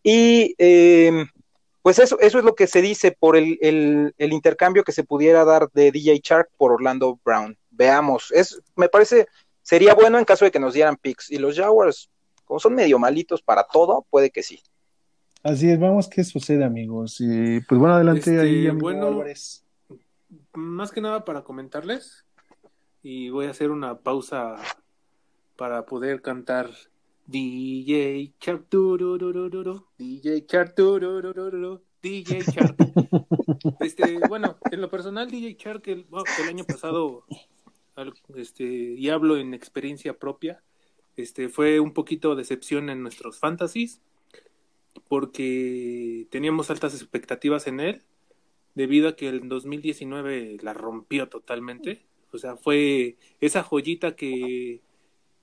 Y eh, pues eso, eso es lo que se dice por el, el, el intercambio que se pudiera dar de DJ Shark por Orlando Brown. Veamos, es, me parece, sería bueno en caso de que nos dieran picks. Y los Jaguars, como son medio malitos para todo, puede que sí. Así es, vamos, ¿qué sucede, amigos? Eh, pues bueno, adelante Este, ahí, amigo bueno, Álvarez. Más que nada para comentarles, y voy a hacer una pausa para poder cantar DJ tururururu, DJ tururururu, DJ Shark. Este, bueno, en lo personal, DJ el, bueno, el año pasado, al- este, y hablo en experiencia propia, este, fue un poquito decepción en nuestros fantasies, porque teníamos altas expectativas en él, debido a que el 2019 la rompió totalmente. O sea, fue esa joyita que,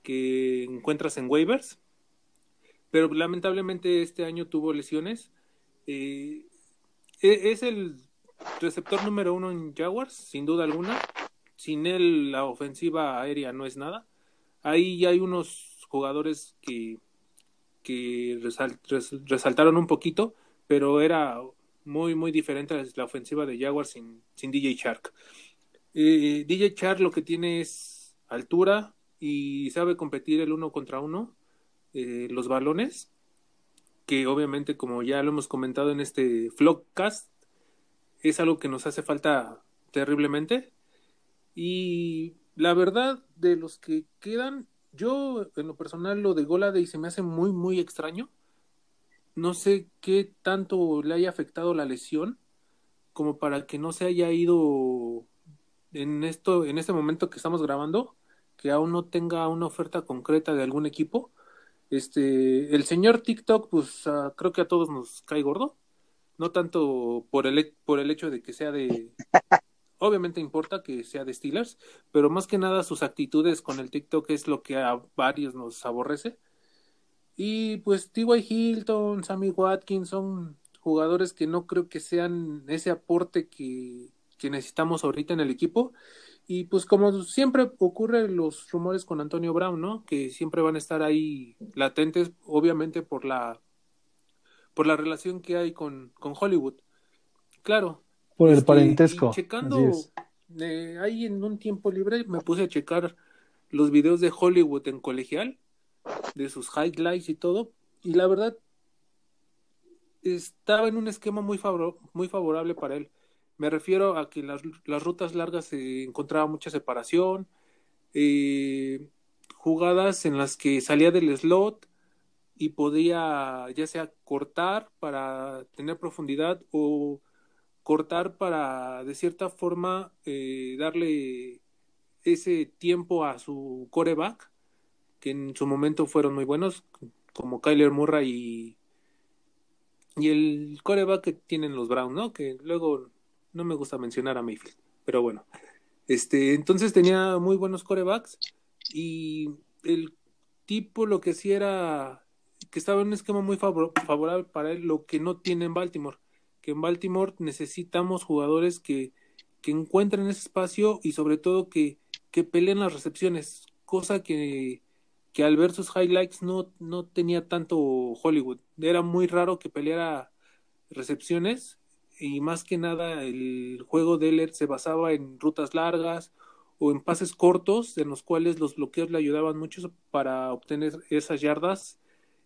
que encuentras en waivers. Pero lamentablemente este año tuvo lesiones. Eh, e- es el receptor número uno en Jaguars, sin duda alguna. Sin él la ofensiva aérea no es nada. Ahí hay unos jugadores que, que resal- res- resaltaron un poquito, pero era muy, muy diferente la ofensiva de Jaguars sin, sin DJ Shark. Eh, DJ Shark lo que tiene es altura y sabe competir el uno contra uno, eh, los balones, que obviamente, como ya lo hemos comentado en este Vlogcast, es algo que nos hace falta terriblemente. Y la verdad, de los que quedan, yo en lo personal lo de Golade se me hace muy, muy extraño. No sé qué tanto le haya afectado la lesión como para que no se haya ido en esto, en este momento que estamos grabando, que aún no tenga una oferta concreta de algún equipo. Este, el señor TikTok, pues ah, creo que a todos nos cae gordo, no tanto por el, por el hecho de que sea de, obviamente importa que sea de Steelers, pero más que nada sus actitudes con el TikTok es lo que a varios nos aborrece. Y pues T.Y. Hilton, Sammy Watkins son jugadores que no creo que sean ese aporte que, que necesitamos ahorita en el equipo. Y pues como siempre ocurre los rumores con Antonio Brown, ¿no? Que siempre van a estar ahí latentes, obviamente por la por la relación que hay con, con Hollywood. Claro. Por el este, parentesco. y checando eh, ahí en un tiempo libre me puse a checar los videos de Hollywood en colegial, de sus highlights y todo, y la verdad estaba en un esquema muy, favor- muy favorable para él. Me refiero a que las, las rutas largas se encontraba mucha separación, eh, jugadas en las que salía del slot y podía ya sea cortar para tener profundidad o cortar para de cierta forma eh, darle ese tiempo a su coreback que en su momento fueron muy buenos como Kyler Murray y y el coreback que tienen los Browns, ¿no? Que luego no me gusta mencionar a Mayfield, pero bueno. Este, entonces tenía muy buenos corebacks y el tipo lo que hacía era que estaba en un esquema muy favor- favorable para él, lo que no tiene en Baltimore. Que en Baltimore necesitamos jugadores que, que encuentren ese espacio y sobre todo que, que peleen las recepciones, cosa que, que al ver sus highlights no, no tenía tanto Hollywood. Era muy raro que peleara recepciones y más que nada el juego de él se basaba en rutas largas o en pases cortos en los cuales los bloqueos le ayudaban mucho para obtener esas yardas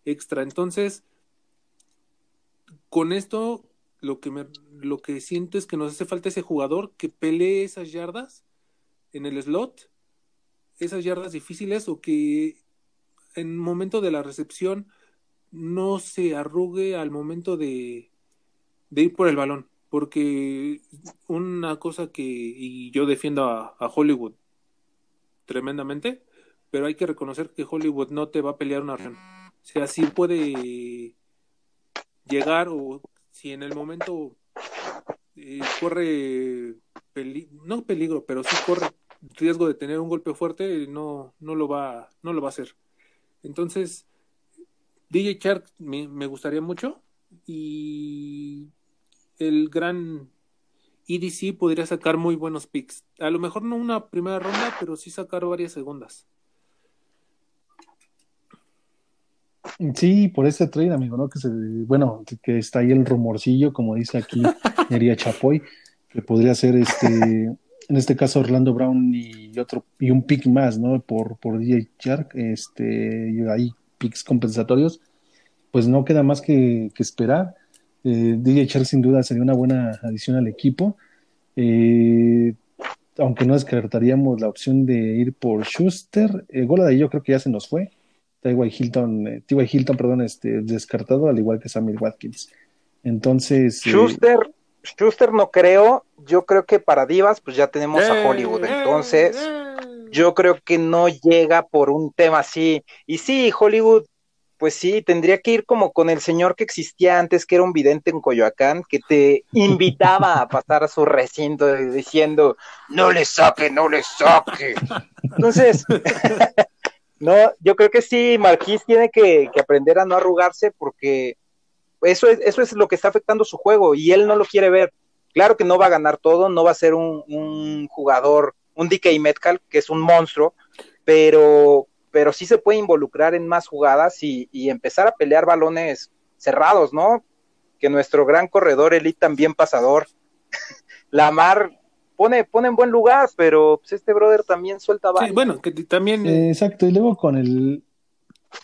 extra. Entonces, con esto lo que me, lo que siento es que nos hace falta ese jugador que pelee esas yardas en el slot, esas yardas difíciles o que en momento de la recepción no se arrugue al momento de, de ir por el balón. Porque una cosa que, y yo defiendo a, Hollywood tremendamente, pero hay que reconocer que Hollywood no te va a pelear una reacción. O sea, sí puede llegar o si en el momento eh, corre no peligro, pero sí corre riesgo de tener un golpe fuerte, no, no lo va, no lo va a hacer. Entonces, DJ Shark me, me gustaría mucho y el gran EDC podría sacar muy buenos picks. A lo mejor no una primera ronda, pero sí sacar varias segundas. Sí, por ese trade, amigo, ¿no? Que se, bueno, que está ahí el rumorcillo, como dice aquí Neria Chapoy, que podría ser este, en este caso Orlando Brown y otro, y un pick más, ¿no? Por, por DJ Shark, este, y ahí picks compensatorios, pues no queda más que, que esperar. Eh, DJ Shark sin duda sería una buena adición al equipo. Eh, aunque no descartaríamos la opción de ir por Schuster, eh, Gola de ahí yo creo que ya se nos fue. T.Y. Hilton, eh, T.Y. Hilton, perdón, este, descartado, al igual que Samuel Watkins. Entonces, eh, Schuster, Schuster no creo, yo creo que para Divas pues ya tenemos Eh, a Hollywood, entonces yo creo que no llega por un tema así. Y sí, Hollywood, pues sí, tendría que ir como con el señor que existía antes, que era un vidente en Coyoacán, que te invitaba a pasar a su recinto diciendo, no le saque, no le saque. Entonces, no, yo creo que sí, Marquís tiene que, que aprender a no arrugarse porque eso es, eso es lo que está afectando su juego y él no lo quiere ver. Claro que no va a ganar todo, no va a ser un, un jugador, un DK Metcalf, que es un monstruo, pero, pero sí se puede involucrar en más jugadas y, y empezar a pelear balones cerrados, ¿no? Que nuestro gran corredor, elite también pasador, Lamar pone, pone en buen lugar, pero pues este brother también suelta Sí, varios. bueno, que también, eh, exacto, y luego con el...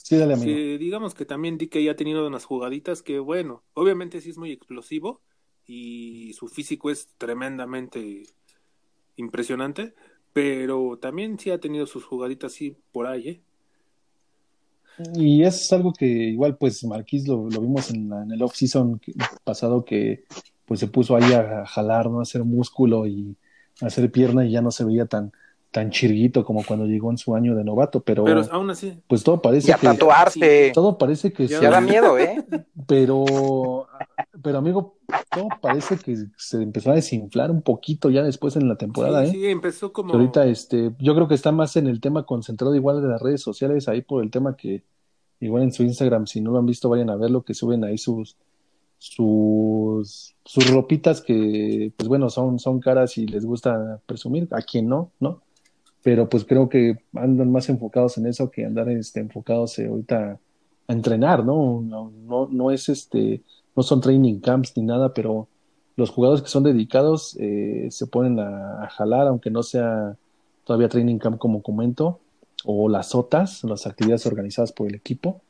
Sí, dale, amigo. sí, digamos que también DK ha tenido unas jugaditas que, bueno, obviamente sí es muy explosivo y su físico es tremendamente impresionante, pero también sí ha tenido sus jugaditas así por ahí, ¿eh? Y es algo que igual pues Marquís lo, lo vimos en, la- en el off-season pasado que pues se puso ahí a, jalar, ¿no? A hacer músculo y a hacer pierna y ya no se veía tan, tan chirguito como cuando llegó en su año de novato, pero, Pero aún así, pues todo parece Y a que tatuarse. todo parece que Ya se- Ya da miedo, ¿eh? pero pero amigo, todo parece que se empezó a desinflar un poquito ya después en la temporada, sí, ¿eh? sí, empezó como... Ahorita este, yo creo que está más en el tema concentrado igual de las redes sociales, ahí por el tema que igual en su Instagram, si no lo han visto, vayan a ver lo que suben ahí sus sus sus ropitas que pues bueno, son son caras y les gusta presumir, a quien no, ¿no? Pero pues creo que andan más enfocados en eso que andar este enfocados eh, ahorita a entrenar, ¿no? No no no es este no son training camps ni nada, pero los jugadores que son dedicados eh, se ponen a, jalar, aunque no sea todavía training camp como comento, o las OTAs, las actividades organizadas por el equipo,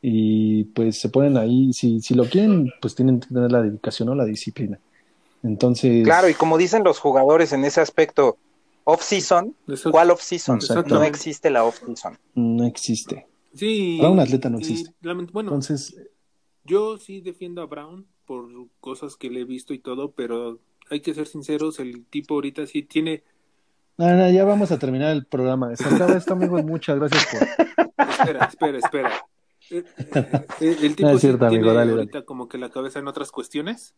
y pues se ponen ahí, si, si lo quieren, pues tienen que tener la dedicación o la disciplina. Entonces, Claro, y como dicen los jugadores en ese aspecto, off-season, ¿cuál off-season? No existe la off-season. no existe. Sí, Para un atleta no y existe. bueno, Entonces, yo sí defiendo a Brown por cosas que le he visto y todo, pero hay que ser sinceros, el tipo ahorita sí tiene... no, no, ya vamos a terminar el programa. Se acaba esto, amigos. Muchas gracias por. Espera, espera, espera. Eh, eh, eh, El tipo No es sí cierto, amigo, tiene dale, ahorita como que la cabeza en otras cuestiones,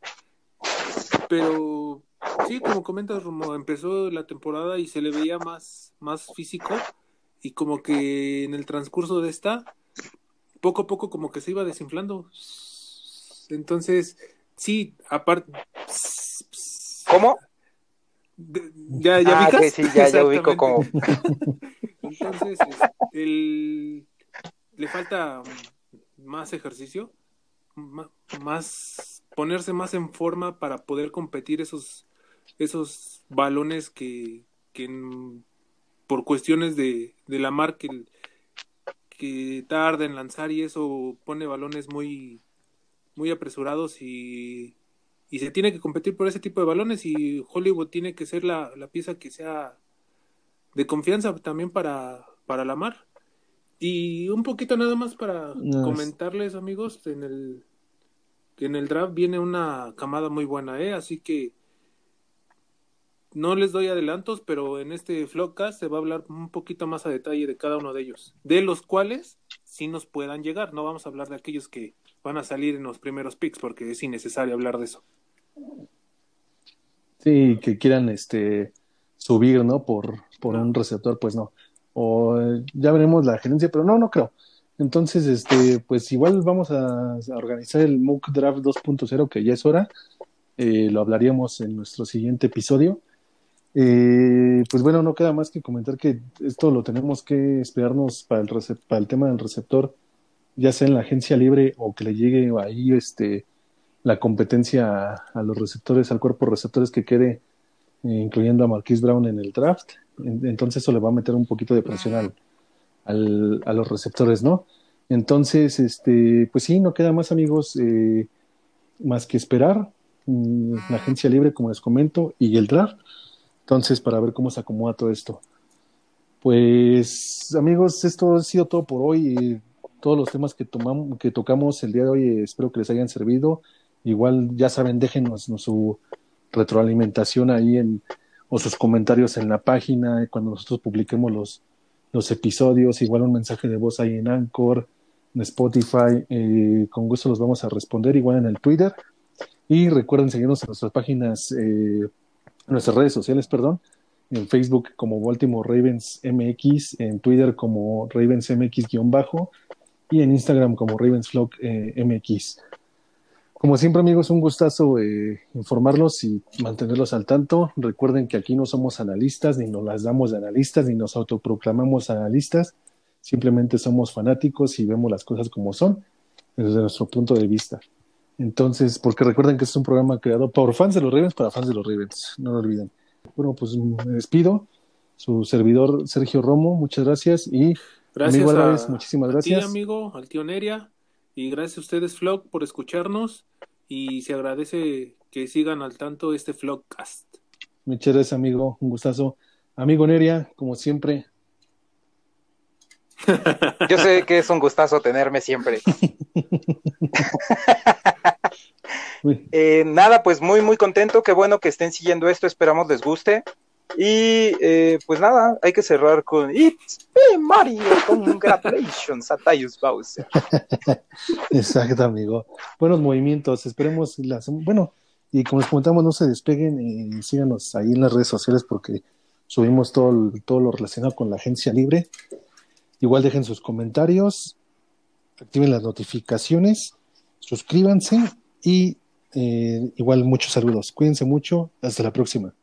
pero sí, como comentas, Romo, empezó la temporada y se le veía más, más físico y como que en el transcurso de esta, poco a poco como que se iba desinflando. Entonces, sí, aparte... ¿Cómo? ¿Ya, ya Ah, sí, ya, ya ubico como. Entonces, es- el- le falta más ejercicio, más ponerse más en forma para poder competir esos esos balones que, que por cuestiones de, de la mar que, que tarda en lanzar y eso pone balones muy muy apresurados y, y se tiene que competir por ese tipo de balones y Hollywood tiene que ser la, la pieza que sea de confianza también para, para la mar. Y un poquito nada más para No, comentarles, amigos, en el en el draft viene una camada muy buena, ¿eh? Así que no les doy adelantos, pero en este Vlogcast se va a hablar un poquito más a detalle de cada uno de ellos, de los cuales sí nos puedan llegar. No vamos a hablar de aquellos que van a salir en los primeros picks, porque es innecesario hablar de eso. Sí, que quieran este subir, ¿no? Por, por un receptor, pues no. O ya veremos la gerencia, pero no, no creo. Entonces, este, pues igual vamos a, a organizar el Mock Draft 2.0, que ya es hora. Eh, lo hablaríamos en nuestro siguiente episodio. Eh, pues bueno, no queda más que comentar que esto lo tenemos que esperarnos para el, para el tema del receptor, ya sea en la agencia libre o que le llegue ahí este, la competencia a, los receptores, al cuerpo receptores que quede, eh, incluyendo a Marquise Brown en el draft. En- entonces eso le va a meter un poquito de presión al, al- a los receptores, ¿no? Entonces, este, pues sí, no queda más amigos eh, más que esperar mm, la agencia libre, como les comento, y el draft. Entonces, para ver cómo se acomoda todo esto. Pues, amigos, esto ha sido todo por hoy. Todos los temas que tomamos, que tocamos el día de hoy, eh, espero que les hayan servido. Igual, ya saben, déjenos ¿no? su retroalimentación ahí en, o sus comentarios en la página, eh, cuando nosotros publiquemos los, los episodios, igual un mensaje de voz ahí en Anchor, en Spotify, eh, con gusto los vamos a responder, igual en el Twitter. Y recuerden seguirnos en nuestras páginas, eh, nuestras redes sociales, perdón, en Facebook como Baltimore Ravens MX, en Twitter como Ravens MX-bajo y en Instagram como Ravens Vlog eh, MX. Como siempre, amigos, un gustazo eh, informarlos y mantenerlos al tanto. Recuerden que aquí no somos analistas, ni nos las damos de analistas, ni nos autoproclamamos analistas. Simplemente somos fanáticos y vemos las cosas como son desde nuestro punto de vista. Entonces, porque recuerden que este es un programa creado por fans de los Ravens para fans de los Ravens, no lo olviden. Bueno, pues me despido. Su servidor Sergio Romo, muchas gracias y Gracias amigo a, Álvarez, muchísimas a gracias. ti, amigo, al tío Neria, y gracias a ustedes, Vlog, por escucharnos, y se agradece que sigan al tanto este Vlogcast. Muchas gracias, amigo, un gustazo. Amigo Neria, como siempre, Yo sé que es un gustazo tenerme siempre. Eh, nada, pues muy, muy contento. Qué bueno que estén siguiendo esto. Esperamos les guste. Y eh, pues nada, hay que cerrar con It's me, Mario. Congratulations a Tyus Bowser. exacto, amigo. Buenos movimientos, esperemos las, bueno, y como les comentamos, no se despeguen y síganos ahí en las redes sociales porque subimos todo, todo lo relacionado con la agencia libre. Igual dejen sus comentarios, activen las notificaciones, suscríbanse y eh, igual muchos saludos. Cuídense mucho, hasta la próxima.